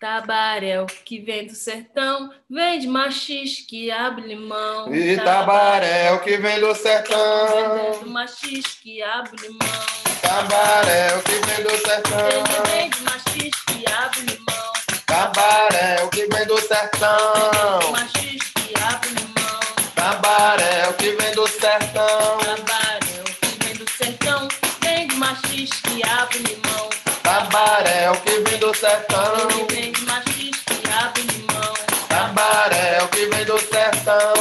Tabaréu que vem do sertão, vem de machis que abre limão. E tabaréu que vem do sertão. Vem do machis que abre limão. Tabaréu que vem do sertão. Vem de machis que abre limão. Tabaréu que vem do sertão. Machis que abre limão. Tabaréu que vem do sertão. Tabaréu que vem do sertão, vem de machis que abre limão. Tabaréu que vem do sertão. Que vem de machis que abre limão. Tabaréu que vem do sertão.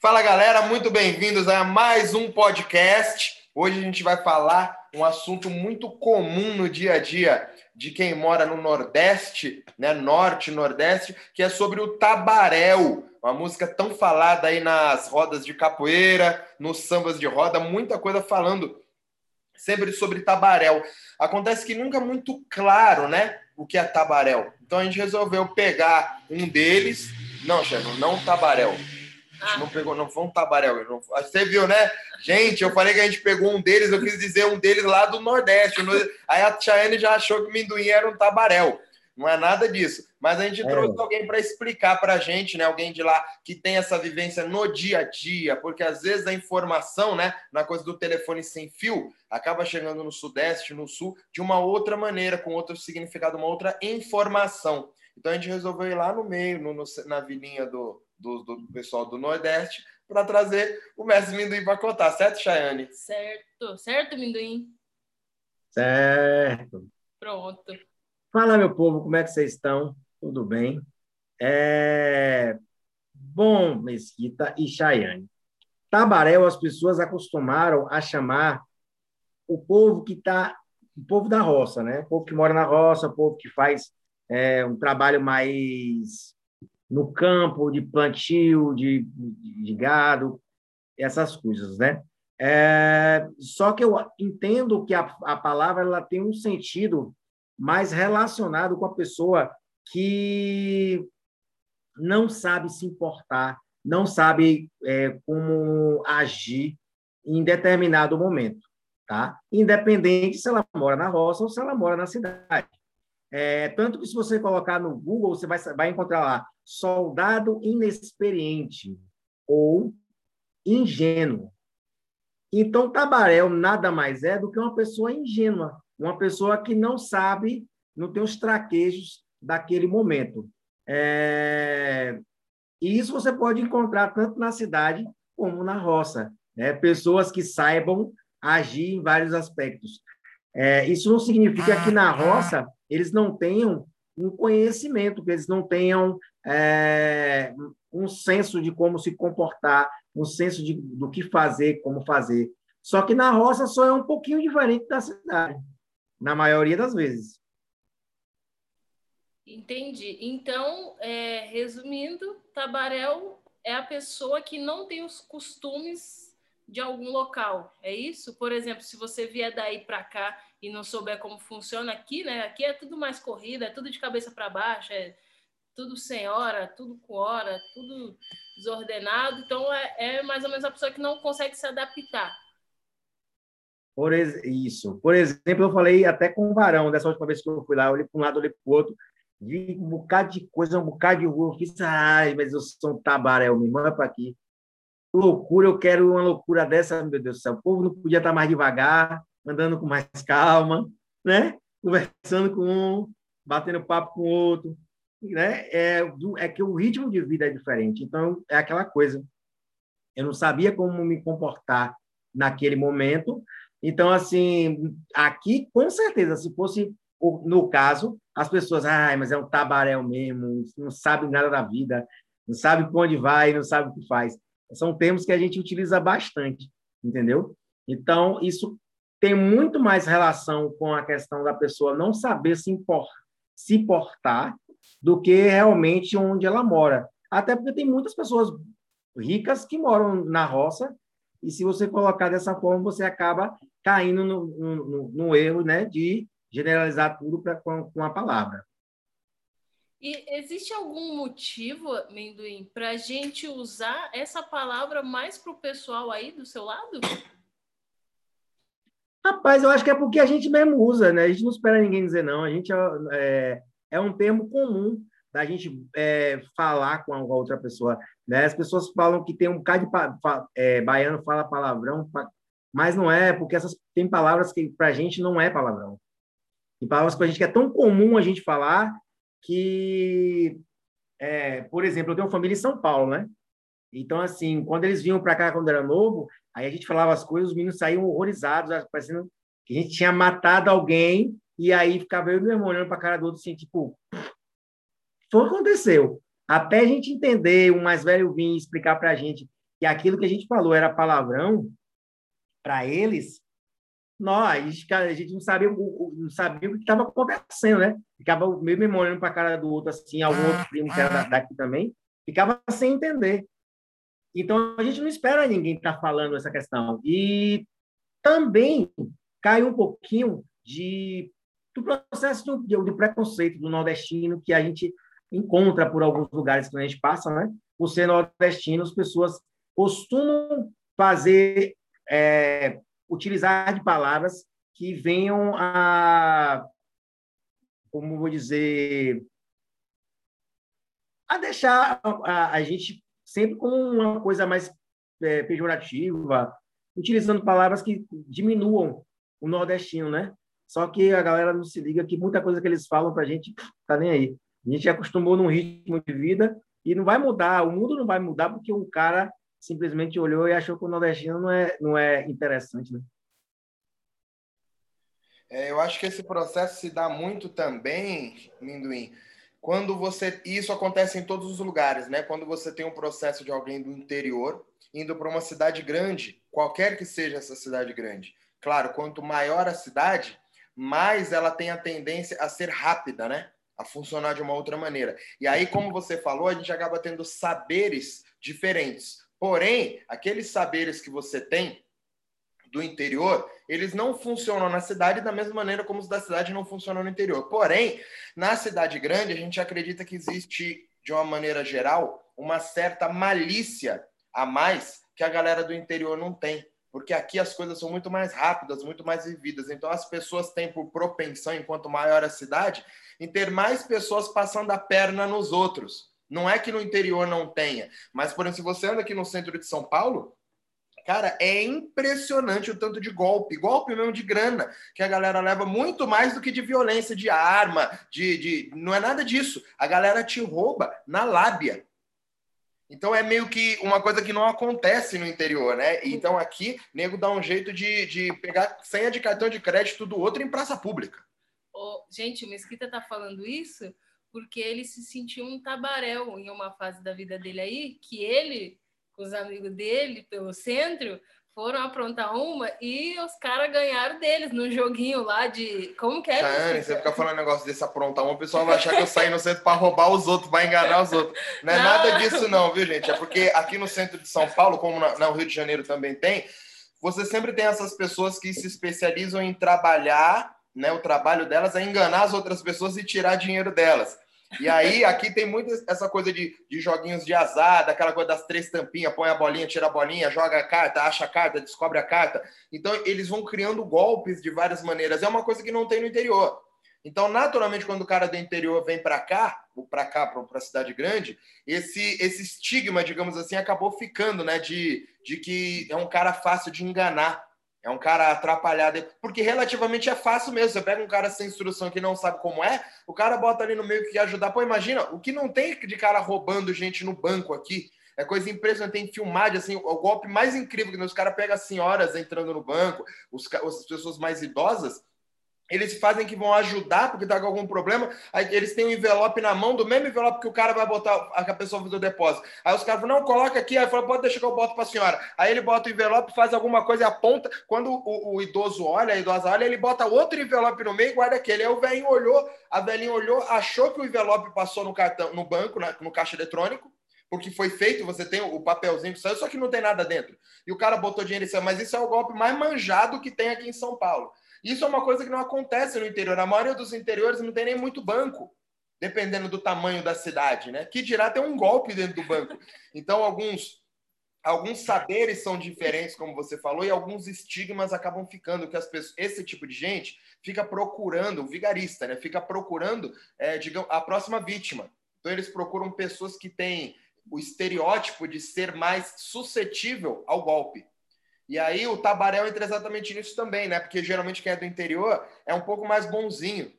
Fala galera, muito bem-vindos a mais um podcast. Hoje a gente vai falar um assunto muito comum no dia a dia de quem mora no Nordeste, né, Norte, Nordeste, que é sobre o tabaréu, uma música tão falada aí nas rodas de capoeira, nos sambas de roda, muita coisa falando sempre sobre tabaréu. Acontece que nunca é muito claro, né, o que é tabaréu. Então a gente resolveu pegar um deles, não, chefe, não tabaréu. A gente não pegou, não foi um tabaréu. Não, você viu, né? Gente, eu falei que a gente pegou um deles, eu quis dizer um deles lá do Nordeste. Aí a Chayane já achou que o Minduim era um tabaréu. Não é nada disso. Mas a gente é. trouxe alguém para explicar para a gente, né? Alguém de lá que tem essa vivência no dia a dia, porque às vezes a informação, né? Na coisa do telefone sem fio, acaba chegando no Sudeste, no Sul, de uma outra maneira, com outro significado, uma outra informação. Então a gente resolveu ir lá no meio, no, no, na vilinha do, do, do pessoal do Nordeste, para trazer o mestre Minduim para contar, certo, Chayane? Certo, certo, Minduim? Certo. Pronto. Fala, meu povo, como é que vocês estão? Tudo bem? É... Bom, Mesquita e Chayane. Tabaréu, as pessoas acostumaram a chamar o povo que está, o povo da roça, né? O povo que mora na roça, o povo que faz é, um trabalho mais no campo, de plantio, de, de gado, essas coisas, né? É, só que eu entendo que a, a palavra ela tem um sentido mais relacionado com a pessoa que não sabe se importar, não sabe é, como agir em determinado momento, tá? Independente se ela mora na roça ou se ela mora na cidade. É, tanto que se você colocar no Google, você vai, vai encontrar lá soldado inexperiente ou ingênuo. Então, Tabaréu nada mais é do que uma pessoa ingênua, uma pessoa que não sabe, não tem os traquejos daquele momento. É... E isso você pode encontrar tanto na cidade como na roça. Né? Pessoas que saibam agir em vários aspectos. É, isso não significa que na roça eles não tenham um conhecimento, que eles não tenham é, um senso de como se comportar, um senso de, do que fazer, como fazer. Só que na roça só é um pouquinho diferente da cidade, na maioria das vezes. Entendi. Então, é, resumindo, Tabaréu é a pessoa que não tem os costumes de algum local. É isso? Por exemplo, se você vier daí para cá e não souber como funciona aqui, né? Aqui é tudo mais corrida, é tudo de cabeça para baixo, é tudo sem hora, tudo com hora, tudo desordenado. Então é, é mais ou menos a pessoa que não consegue se adaptar. Por isso. Por exemplo, eu falei até com o Varão, dessa última vez que eu fui lá, olhei para um lado, olhei para o outro, vi um bocado de coisa, um bocado de rua, eu fiz, ai, mas eu sou um tabaréu, me manda para aqui loucura, eu quero uma loucura dessa, meu Deus do céu. O povo não podia estar mais devagar, andando com mais calma, né? Conversando com um, batendo papo com o outro, né? É, é que o ritmo de vida é diferente. Então, é aquela coisa. Eu não sabia como me comportar naquele momento. Então, assim, aqui, com certeza, se fosse no caso, as pessoas, ai, mas é um tabaréu mesmo, não sabe nada da vida, não sabe para onde vai, não sabe o que faz são termos que a gente utiliza bastante, entendeu? Então, isso tem muito mais relação com a questão da pessoa não saber se, impor, se portar do que realmente onde ela mora. Até porque tem muitas pessoas ricas que moram na roça, e se você colocar dessa forma, você acaba caindo no, no, no erro né, de generalizar tudo pra, com, com a palavra. E existe algum motivo, Mendoim, para a gente usar essa palavra mais para o pessoal aí do seu lado? Rapaz, eu acho que é porque a gente mesmo usa, né? A gente não espera ninguém dizer não. A gente é, é, é um termo comum da gente é, falar com a outra pessoa. Né? As pessoas falam que tem um bocado de é, baiano fala palavrão, pa, mas não é, porque essas tem palavras que para a gente não é palavrão. Tem palavras para a gente que é tão comum a gente falar que, é, por exemplo, eu tenho uma família em São Paulo, né? Então, assim, quando eles vinham para cá quando era novo, aí a gente falava as coisas, os meninos saíam horrorizados, parecendo que a gente tinha matado alguém, e aí ficava eu e meu irmão olhando para a cara do outro, assim, tipo, foi o que aconteceu. Até a gente entender, o mais velho vir explicar para a gente que aquilo que a gente falou era palavrão, para eles, nós, a gente não sabia, não sabia o que estava acontecendo, né? Ficava o meu irmão olhando para a cara do outro, assim, algum outro primo que era daqui também, ficava sem entender. Então, a gente não espera ninguém estar tá falando essa questão. E também cai um pouquinho de, do processo do, do preconceito do nordestino que a gente encontra por alguns lugares que a gente passa, né? Por ser nordestino, as pessoas costumam fazer, é, utilizar de palavras que venham a, como vou dizer, a deixar a, a gente sempre com uma coisa mais é, pejorativa, utilizando palavras que diminuam o nordestino, né? Só que a galera não se liga que muita coisa que eles falam para a gente tá nem aí. A gente acostumou num ritmo de vida e não vai mudar, o mundo não vai mudar porque um cara simplesmente olhou e achou que o nordestino não é, não é interessante, né? É, eu acho que esse processo se dá muito também, Minduim, quando você. Isso acontece em todos os lugares, né? Quando você tem um processo de alguém do interior indo para uma cidade grande, qualquer que seja essa cidade grande. Claro, quanto maior a cidade, mais ela tem a tendência a ser rápida, né? A funcionar de uma outra maneira. E aí, como você falou, a gente acaba tendo saberes diferentes. Porém, aqueles saberes que você tem do interior, eles não funcionam na cidade da mesma maneira como os da cidade não funcionam no interior. Porém, na cidade grande, a gente acredita que existe, de uma maneira geral, uma certa malícia a mais que a galera do interior não tem. Porque aqui as coisas são muito mais rápidas, muito mais vividas. Então as pessoas têm por propensão, enquanto maior a cidade, em ter mais pessoas passando a perna nos outros. Não é que no interior não tenha, mas, por exemplo, se você anda aqui no centro de São Paulo, Cara, é impressionante o tanto de golpe, golpe mesmo de grana, que a galera leva muito mais do que de violência, de arma, de, de. Não é nada disso. A galera te rouba na lábia. Então é meio que uma coisa que não acontece no interior, né? Então aqui, nego dá um jeito de, de pegar senha de cartão de crédito do outro em praça pública. Oh, gente, o Mesquita tá falando isso porque ele se sentiu um tabaréu em uma fase da vida dele aí, que ele com os amigos dele pelo centro, foram aprontar uma e os caras ganharam deles no joguinho lá de. Como que é? Você fica falando um negócio desse aprontar uma, o pessoal vai achar que eu saí no centro para roubar os outros, vai enganar os outros. Não é não. nada disso, não, viu, gente? É porque aqui no centro de São Paulo, como no Rio de Janeiro também tem, você sempre tem essas pessoas que se especializam em trabalhar, né? O trabalho delas é enganar as outras pessoas e tirar dinheiro delas. E aí, aqui tem muito essa coisa de, de joguinhos de azar, daquela coisa das três tampinhas, põe a bolinha, tira a bolinha, joga a carta, acha a carta, descobre a carta. Então, eles vão criando golpes de várias maneiras. É uma coisa que não tem no interior. Então, naturalmente, quando o cara do interior vem para cá, ou para cá, para a cidade grande, esse, esse estigma, digamos assim, acabou ficando, né? De, de que é um cara fácil de enganar. É um cara atrapalhado, porque relativamente é fácil mesmo. Você pega um cara sem instrução que não sabe como é, o cara bota ali no meio que ajudar. Pô, imagina, o que não tem de cara roubando gente no banco aqui. É coisa impressionante, tem filmagem, assim, o golpe mais incrível que os caras pegam as senhoras entrando no banco, os, as pessoas mais idosas, eles fazem que vão ajudar porque está com algum problema, aí eles têm um envelope na mão, do mesmo envelope que o cara vai botar, a pessoa fazer o depósito. Aí os caras falam, não, coloca aqui, aí fala, pode deixar que eu boto para a senhora. Aí ele bota o envelope, faz alguma coisa e aponta, quando o, o, idoso olha, a idosa olha, ele bota outro envelope no meio e guarda aquele. Aí o velhinho olhou, a velhinha olhou, achou que o envelope passou no cartão, no banco, na, no caixa eletrônico, porque foi feito, você tem o papelzinho que saiu, só que não tem nada dentro. E o cara botou dinheiro em cima, mas isso é o golpe mais manjado que tem aqui em São Paulo. Isso é uma coisa que não acontece no interior. A maioria dos interiores não tem nem muito banco, dependendo do tamanho da cidade, né? Que dirá ter um golpe dentro do banco. Então, alguns alguns saberes são diferentes, como você falou, e alguns estigmas acabam ficando, que as pessoas, esse tipo de gente fica procurando, o vigarista, né? Fica procurando, é, digamos, a próxima vítima. Então eles procuram pessoas que têm o estereótipo de ser mais suscetível ao golpe. E aí o Tabarel entra exatamente nisso também, né? Porque geralmente quem é do interior é um pouco mais bonzinho.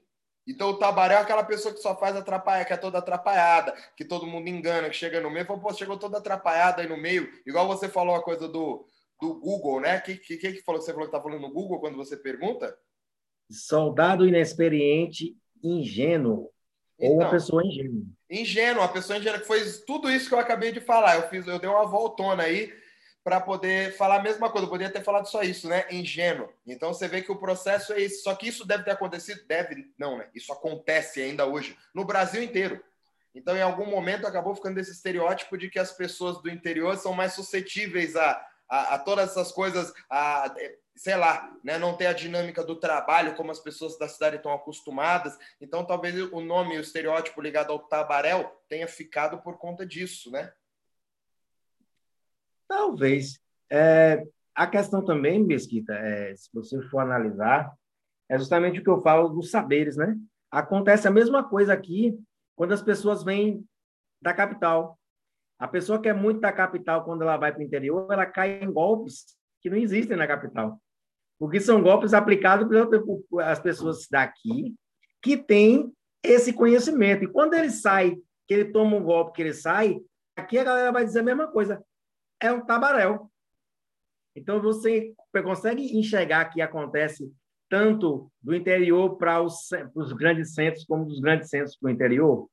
Então o Tabarel é aquela pessoa que só faz atrapalhar, que é toda atrapalhada, que todo mundo engana, que chega no meio, fala, pô, chegou toda atrapalhada aí no meio. Igual você falou a coisa do, do Google, né? O que, que, que falou, você falou que tá falando no Google quando você pergunta? Soldado inexperiente, ingênuo. Então, ou uma então, pessoa ingênua. Ingênua, uma pessoa ingênua que foi tudo isso que eu acabei de falar. Eu fiz, eu dei uma voltona aí para poder falar a mesma coisa. Eu poderia ter falado só isso, né? Ingênuo. Então você vê que o processo é esse. Só que isso deve ter acontecido? Deve, não, né? Isso acontece ainda hoje, no Brasil inteiro. Então, em algum momento, acabou ficando esse estereótipo de que as pessoas do interior são mais suscetíveis a, a, a todas essas coisas, a, sei lá, né, não ter a dinâmica do trabalho como as pessoas da cidade estão acostumadas. Então, talvez o nome, o estereótipo ligado ao tabaréu tenha ficado por conta disso, né? Talvez. É, a questão também, Mesquita, é, se você for analisar, é justamente o que eu falo dos saberes, né? Acontece a mesma coisa aqui quando as pessoas vêm da capital. A pessoa que é muito da capital, quando ela vai para o interior, ela cai em golpes que não existem na capital. Porque são golpes aplicados pelas pessoas daqui que têm esse conhecimento. E quando ele sai, que ele toma um golpe, que ele sai, aqui a galera vai dizer a mesma coisa é um tabaréu. Então, você consegue enxergar que acontece tanto do interior para os, os, grandes centros, como dos grandes centros para o interior?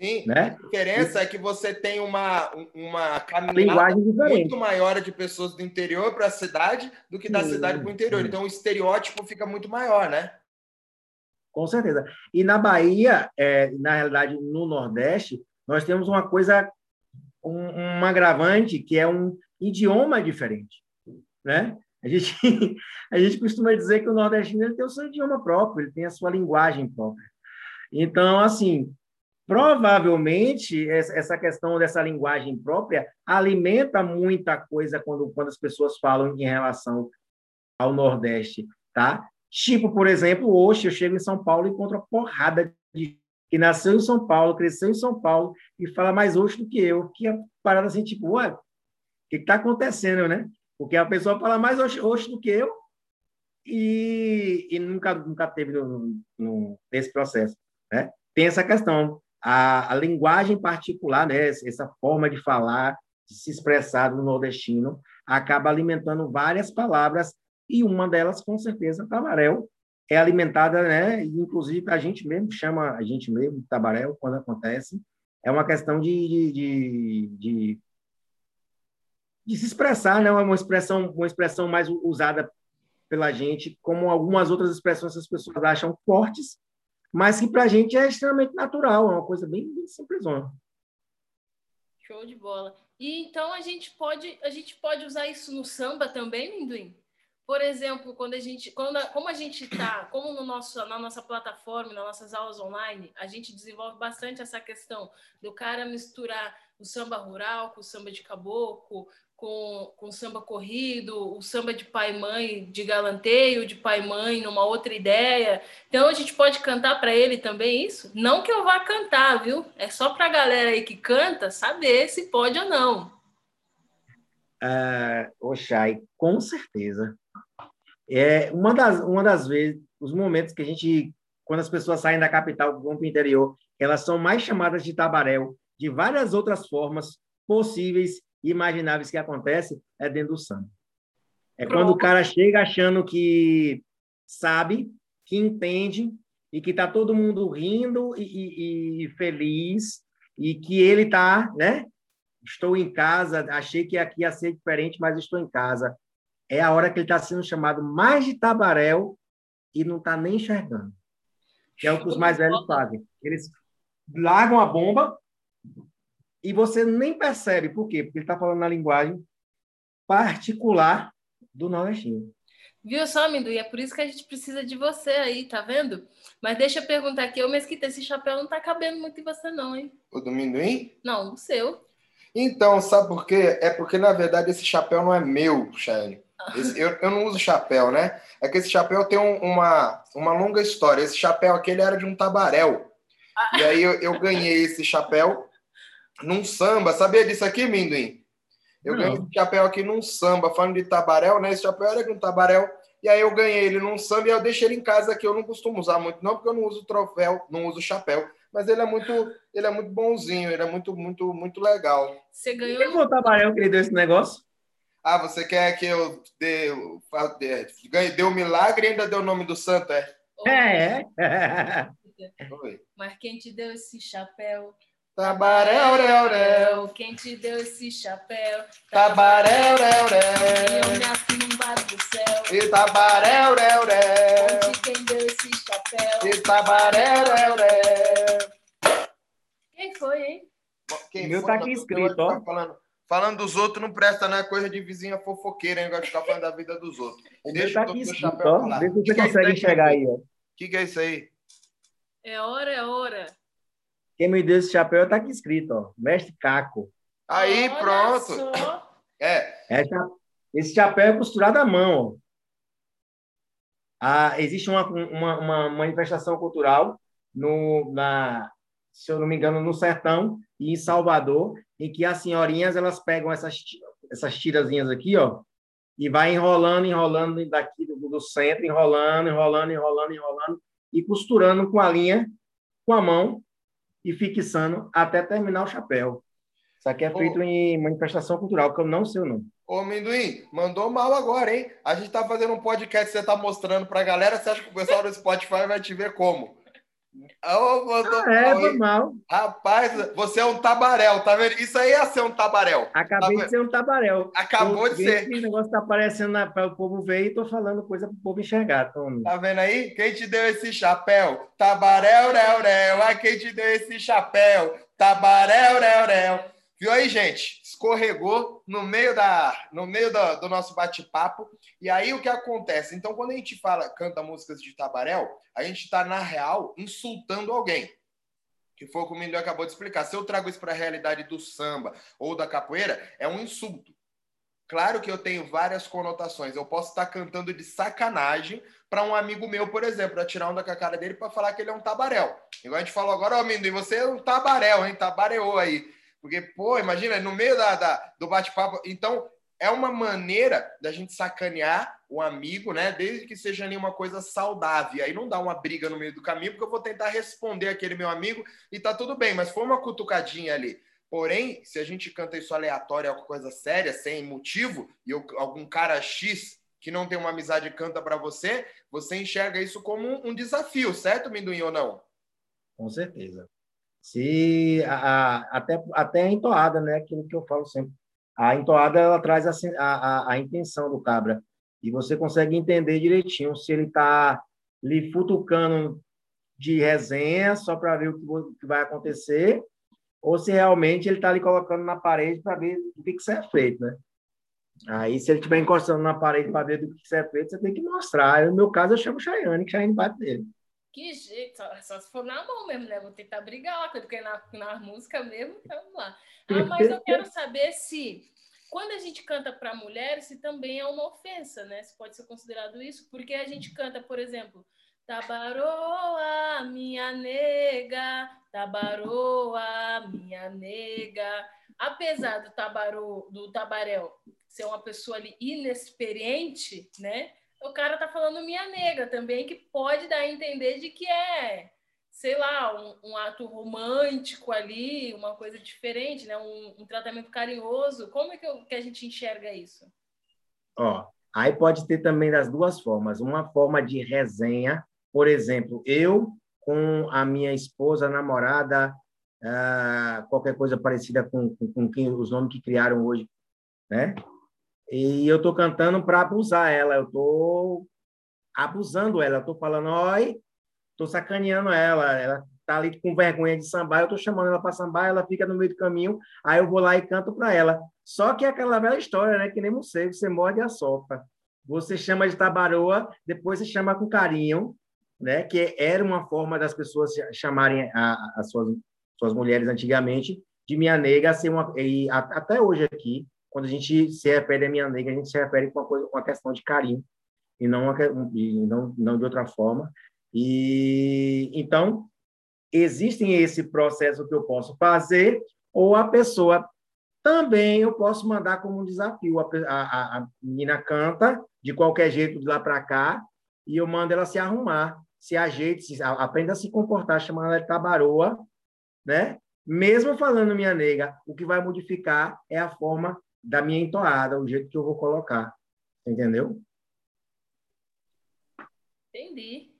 Sim, né? a diferença é que você tem uma, uma caminhada muito maior de pessoas do interior para a cidade do que da sim, cidade para o interior. Sim. Então, o estereótipo fica muito maior, né? Com certeza. E na Bahia, é, na realidade, no Nordeste, nós temos uma coisa um, um agravante que é um idioma diferente, né? A gente, a gente costuma dizer que o nordestino tem o seu idioma próprio, ele tem a sua linguagem própria. Então, assim, provavelmente essa questão dessa linguagem própria alimenta muita coisa quando, quando as pessoas falam em relação ao Nordeste, tá? Tipo, por exemplo, hoje eu chego em São Paulo e encontro uma porrada de que nasceu em São Paulo, cresceu em São Paulo e fala mais hoje do que eu. Que é parada assim, tipo, ué, o que está acontecendo, né? Porque a pessoa fala mais hoje, do que eu e, e nunca, nunca teve no, no, nesse processo, né? Tem essa questão, a, a linguagem particular, né? Essa forma de falar, de se expressar no nordestino, acaba alimentando várias palavras e uma delas, com certeza, tabaréu, é alimentada, né? Inclusive a gente mesmo chama a gente mesmo tabaréu quando acontece. É uma questão de, de, de, de, se expressar, né? Uma expressão, uma expressão mais usada pela gente, como algumas outras expressões que as pessoas acham fortes, mas que para a gente é extremamente natural, é uma coisa bem, bem simplesona. Show de bola. E então a gente pode a gente pode usar isso no samba também, Minduim? Por exemplo, quando a gente, quando a, como a gente está, como no nosso, na nossa plataforma, nas nossas aulas online, a gente desenvolve bastante essa questão do cara misturar o samba rural com o samba de caboclo, com, com samba corrido, o samba de pai e mãe de galanteio, de pai e mãe numa outra ideia. Então a gente pode cantar para ele também isso? Não que eu vá cantar, viu? É só para a galera aí que canta saber se pode ou não. Uh, Oxai, com certeza. É uma das, uma das vezes, os momentos que a gente, quando as pessoas saem da capital vão para o interior, elas são mais chamadas de tabaréu, de várias outras formas possíveis e imagináveis que acontecem, é dentro do samba. É quando o cara chega achando que sabe, que entende e que está todo mundo rindo e, e, e, feliz e que ele está, né? Estou em casa, achei que aqui ia ser diferente, mas estou em casa é a hora que ele está sendo chamado mais de tabaréu e não está nem enxergando. Que é o que os mais velhos fazem. Eles largam a bomba e você nem percebe. Por quê? Porque ele está falando na linguagem particular do nordestino. Viu só, Minduí? É por isso que a gente precisa de você aí, tá vendo? Mas deixa eu perguntar aqui, ô Mesquita, esse chapéu não tá cabendo muito em você não, hein? O do Minduim? Não, o seu. Então, sabe por quê? É porque, na verdade, esse chapéu não é meu, Shane. Esse, eu, eu não uso chapéu, né? É que esse chapéu tem um, uma, uma longa história. Esse chapéu aqui ele era de um tabaréu. E aí eu, eu ganhei esse chapéu num samba. Sabia disso aqui, Minduim? Eu não. ganhei esse chapéu aqui num samba, falando de tabaréu, né? Esse chapéu era de um tabaréu. E aí eu ganhei ele num samba e eu deixei ele em casa, que eu não costumo usar muito, não, porque eu não uso troféu, não uso chapéu. Mas ele é muito, ele é muito bonzinho, ele é muito, muito, muito legal. Você ganhou. Quem foi o tabaréu que ele deu esse negócio? Ah, você quer que eu dê, dê, dê um milagre e ainda dê o nome do santo, é? É, é. Oi. Mas quem te deu esse chapéu? Tabaréu, réu, réu. Quem te deu esse chapéu? Tabaréu, réu, réu. Eu nasci no bar do céu. E tabaréu, réu, réu. Onde quem deu esse chapéu? E tabaréu, réu, réu. Quem foi, hein? Quem Meu foi, tá aqui escrito, ó. Tá Falando, falando dos outros não presta, né? Coisa de vizinha fofoqueira, hein? Gosta de ficar falando da vida dos outros. O Deixa tá o escrito, Chapéu ó. falar. Vê se Que você que é consegue isso aí, enxergar aí, ó. O que, que é isso aí? É hora, é hora. Quem me deu esse chapéu tá aqui escrito, ó. Mestre Caco. Aí, Olha pronto. só. É, É cha- Esse chapéu é costurado à mão. ó. Ah, existe uma, uma, uma manifestação cultural no, na, se eu não me engano, no Sertão e em Salvador, em que as senhorinhas elas pegam essas, essas tirazinhas aqui, ó, e vai enrolando, enrolando daqui do, do centro, enrolando, enrolando, enrolando, enrolando, e costurando com a linha, com a mão, e fixando até terminar o chapéu. Isso aqui é Ô. feito em manifestação cultural, que eu não sei o nome. Ô, Minduim, mandou mal agora, hein? A gente tá fazendo um podcast, você tá mostrando pra galera, você acha que o pessoal do Spotify vai te ver como? Mandou Ah, é, mal, foi hein? mal. Rapaz, você é um tabaréu, tá vendo? Isso aí ia ser um tabaréu. Acabei Tá de ser um tabaréu. Acabou de ser. O negócio tá aparecendo para o povo ver e tô falando coisa para o povo enxergar. Tony. Tá vendo aí? Quem te deu esse chapéu? Tabaréu, réu, réu. Ai, quem te deu esse chapéu? Tabaréu, réu, réu. Viu aí, gente? Escorregou no meio, da, no meio do, do nosso bate-papo. E aí, o que acontece? Então, quando a gente fala, canta músicas de tabaréu, a gente tá, na real, insultando alguém. Que foi o que o Mindu acabou de explicar. Se eu trago isso para a realidade do samba ou da capoeira, é um insulto. Claro que eu tenho várias conotações. Eu posso estar cantando de sacanagem para um amigo meu, por exemplo, para tirar onda com a cara dele para falar que ele é um tabaréu. Igual a gente falou agora, ó, Mindu, você é um tabaréu, hein? Tabareou aí. Porque, pô, imagina, no meio da, da- do bate-papo. Então, é uma maneira da gente sacanear o amigo, né? Desde que seja ali uma coisa saudável. Aí não dá uma briga no meio do caminho, porque eu vou tentar responder aquele meu amigo e tá tudo bem, mas foi uma cutucadinha ali. Porém, se a gente canta isso aleatório, alguma coisa séria, sem motivo, e eu- algum cara X que não tem uma amizade canta para você, você enxerga isso como um, um desafio, certo, Minduim, ou não? Com certeza. Se a, a- até até a entoada, né? Aquilo que eu falo sempre. A entoada ela traz a, sen- a, a, a intenção do cabra e você consegue entender direitinho se ele está lhe futucando de resenha só para ver o que, que vai acontecer ou se realmente ele está ali colocando na parede para ver o que, que isso é feito, né? Aí, se ele estiver encostando na parede para ver do que isso é feito, você tem que mostrar. No meu caso, eu chamo Chayane, que Chayane bate dele. Que jeito, só, só se for na mão mesmo, né? Vou tentar brigar lá, porque na, na música mesmo, vamos lá. Ah, mas eu quero saber se, quando a gente canta para mulher, se também é uma ofensa, né? Se pode ser considerado isso, porque a gente canta, por exemplo, Tabaroa, minha nega, tabaroa, minha nega. Apesar do tabarô, do tabaréu ser uma pessoa ali inexperiente, né? O cara tá falando minha nega também, que pode dar a entender de que é, sei lá, um, um ato romântico ali, uma coisa diferente, né? Um, um tratamento carinhoso. Como é que, eu- que a gente enxerga isso? Ó, aí pode ter também das duas formas. Uma forma de resenha, por exemplo, eu com a minha esposa, namorada, ah, qualquer coisa parecida com, com, com quem, os nomes que criaram hoje, né? E eu estou cantando para abusar ela, eu estou abusando ela, eu estou falando, oi, estou sacaneando ela, ela tá ali com vergonha de sambar, eu estou chamando ela para sambar, ela fica no meio do caminho, aí eu vou lá e canto para ela. Só que é aquela velha história, né? Que nem morcego, você morde e assopra. Você chama de tabaroa, depois você chama com carinho, né? Que era uma forma das pessoas chamarem a- a- as suas, suas mulheres antigamente, de minha nega ser uma e até hoje aqui, quando a gente se refere a minha nega, a gente se refere com uma coisa, uma questão de carinho e não e não não de outra forma. E então existem esse processo que eu posso fazer ou a pessoa também eu posso mandar como um desafio. A, a, a menina canta de qualquer jeito de lá para cá e eu mando ela se arrumar, se ajeite, se, aprenda a se comportar, chamando ela de tabaroa, né? Mesmo falando minha nega, o que vai modificar é a forma da minha entoada, o jeito que eu vou colocar. Entendeu? Entendi.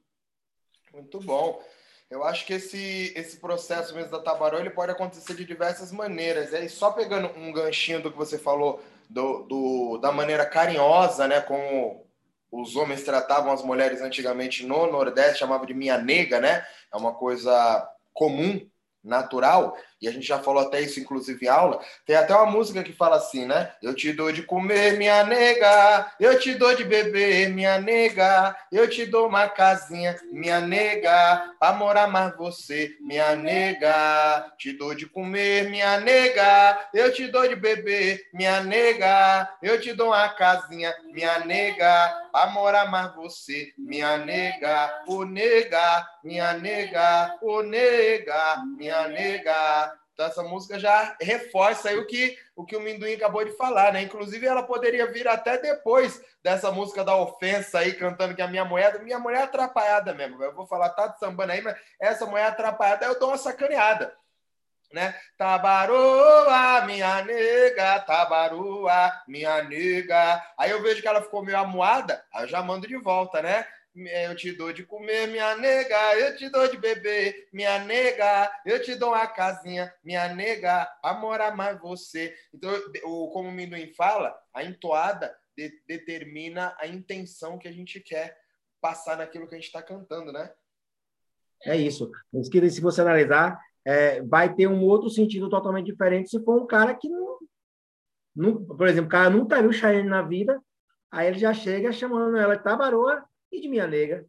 Muito bom. Eu acho que esse, esse processo mesmo da Tabarô ele pode acontecer de diversas maneiras. E aí, só pegando um ganchinho do que você falou, do, do, da maneira carinhosa, né? Como os homens tratavam as mulheres antigamente no Nordeste, chamavam de minha nega, né? É uma coisa comum natural, e a gente já falou até isso, inclusive, em aula. Tem até uma música que fala assim, né? Eu te dou de comer, minha nega, eu te dou de beber, minha nega, eu te dou uma casinha, minha nega, pra morar mais você, minha nega, te dou de comer, minha nega, eu te dou de beber, minha nega, eu te dou uma casinha, minha nega, pra morar mais você, minha nega, o nega, minha nega, o nega, minha nega. Então essa música já reforça o que o que o Minduim acabou de falar, né? Inclusive ela poderia vir até depois dessa música da ofensa aí cantando que a minha mulher, minha mulher é atrapalhada mesmo. Eu vou falar tá de sambando aí, mas essa mulher atrapalhada eu dou uma sacaneada. Né? Tabaroa, minha nega, tabaroa, minha nega. Aí eu vejo que ela ficou meio amuada, aí eu já mando de volta, né? Eu te dou de comer, minha nega, eu te dou de beber, minha nega, eu te dou uma casinha, minha nega, a morar mais você. Então, o, como o Minduim fala, a entoada de, determina a intenção que a gente quer passar naquilo que a gente está cantando, né? É isso. Se você analisar, é, vai ter um outro sentido totalmente diferente se for um cara que não. não por exemplo, o cara nunca viu Cheyenne na vida, aí ele já chega chamando ela de tabaroa e de minha nega.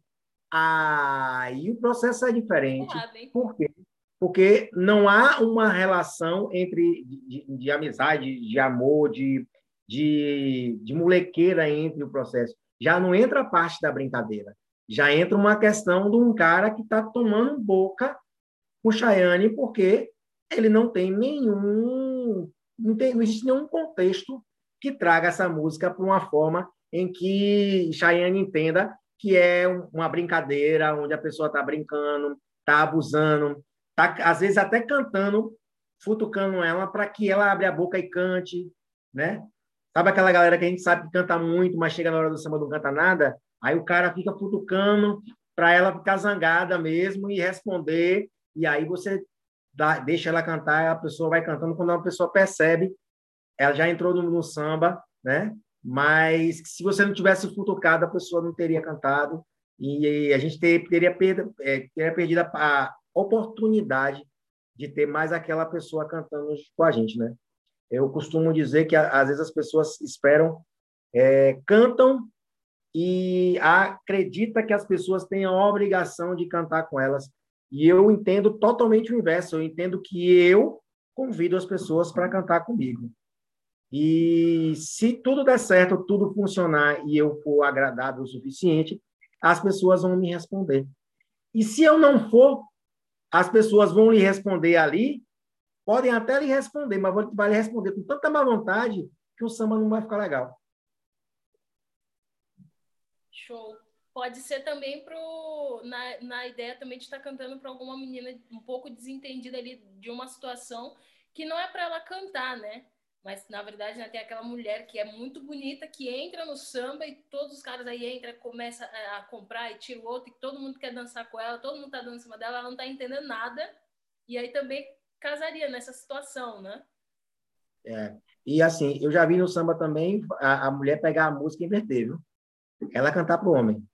Aí o processo é diferente. Por quê? Porque não há uma relação entre de, de, de amizade, de amor, de, de, de molequeira entre o processo. Já não entra a parte da brincadeira. Já entra uma questão de um cara que está tomando boca com Chayane porque ele não tem nenhum. Não, tem, não existe nenhum contexto que traga essa música para uma forma em que Chayane entenda que é uma brincadeira onde a pessoa está brincando, está abusando, está às vezes até cantando, futucando ela para que ela abra a boca e cante, né? Sabe aquela galera que a gente sabe que canta muito, mas chega na hora do samba não canta nada? Aí o cara fica futucando para ela ficar zangada mesmo e responder, e aí você dá, deixa ela cantar, a pessoa vai cantando, quando a pessoa percebe, ela já entrou no, no samba, né? Mas se você não tivesse futucado, a pessoa não teria cantado e a gente ter, teria, perda, é, teria perdido a, oportunidade de ter mais aquela pessoa cantando com a gente, né? Eu costumo dizer que às vezes as pessoas esperam, é, cantam e acredita que as pessoas têm a obrigação de cantar com elas. E eu entendo totalmente o inverso. Eu entendo que eu convido as pessoas para cantar comigo. E se tudo der certo, tudo funcionar e eu for agradável o suficiente, as pessoas vão me responder. E se eu não for, as pessoas vão lhe responder ali, podem até lhe responder, mas vai lhe responder com tanta má vontade que o samba não vai ficar legal. Show. Pode ser também pro, na, na ideia também de estar cantando para alguma menina um pouco desentendida ali de uma situação que não é para ela cantar, né? Mas, na verdade, né, tem aquela mulher que é muito bonita, que entra no samba e todos os caras aí entram, começa a, comprar e tira o outro, e todo mundo quer dançar com ela, todo mundo tá dando em cima dela, ela não tá entendendo nada. E aí também casaria nessa situação, né? É. E assim, eu já vi no samba também a, a mulher pegar a música e inverter, viu? Ela cantar pro homem.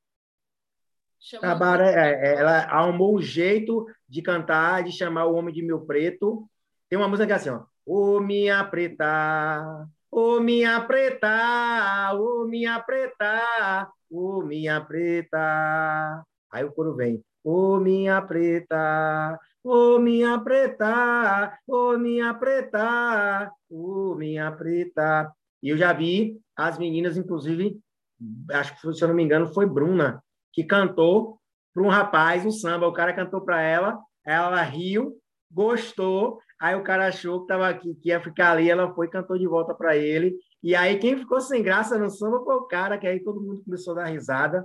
Cabaré, é, é, ela arrumou o jeito de cantar, de chamar o homem de meu preto. Tem uma música que é assim, ó. Ô minha preta, ô minha preta, ô minha preta, ô minha preta. Aí o coro vem, ô minha preta, ô minha preta, ô minha preta, ô minha preta. E eu já vi as meninas, inclusive, acho que, se eu não me engano, foi Bruna, que cantou para um rapaz um samba. O cara cantou para ela, ela riu, gostou, aí o cara achou que, tava aqui, que ia ficar ali, ela foi cantou de volta para ele. E aí quem ficou sem graça no samba foi o cara, que aí todo mundo começou a dar risada.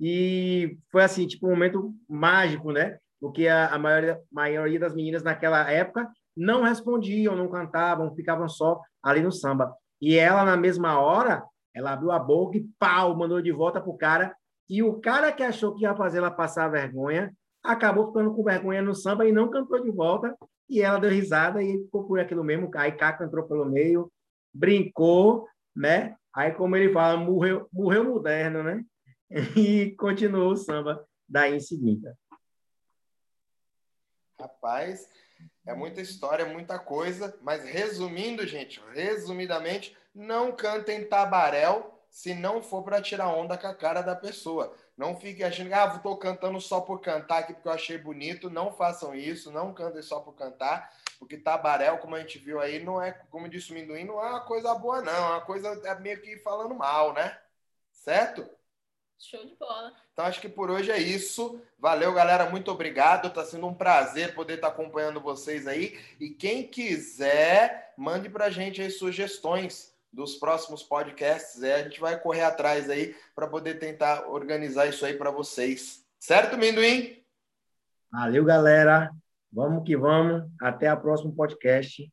E foi assim, tipo, um momento mágico, né? Porque a, a maioria, maioria das meninas naquela época não respondiam, não cantavam, ficavam só ali no samba. E ela, na mesma hora, ela abriu a boca e pau, mandou de volta pro cara. E o cara que achou que ia fazer ela passar vergonha, acabou ficando com vergonha no samba e não cantou de volta. E ela deu risada e ficou por aquilo mesmo. Aí Caco entrou pelo meio, brincou, né? Aí, como ele fala, morreu, morreu moderno, né? E continuou o samba daí em seguida. Rapaz, é muita história, muita coisa, mas resumindo, gente, resumidamente, não cantem tabaréu se não for para tirar onda com a cara da pessoa. Não fique achando que ah, estou cantando só por cantar aqui porque eu achei bonito. Não façam isso, não cantem só por cantar, porque tabaréu, como a gente viu aí, não é, como disse o Minduim, não é uma coisa boa, não. É uma coisa é meio que falando mal, né? Certo? Show de bola. Então acho que por hoje é isso. Valeu, galera. Muito obrigado. Está sendo um prazer poder estar tá acompanhando vocês aí. E quem quiser, mande para a gente aí sugestões dos próximos podcasts. É, a gente vai correr atrás aí para poder tentar organizar isso aí para vocês. Certo, Minduim? Valeu, galera. Vamos que vamos. Até o próximo podcast.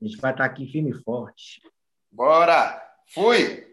A gente vai estar tá aqui firme e forte. Bora! Fui!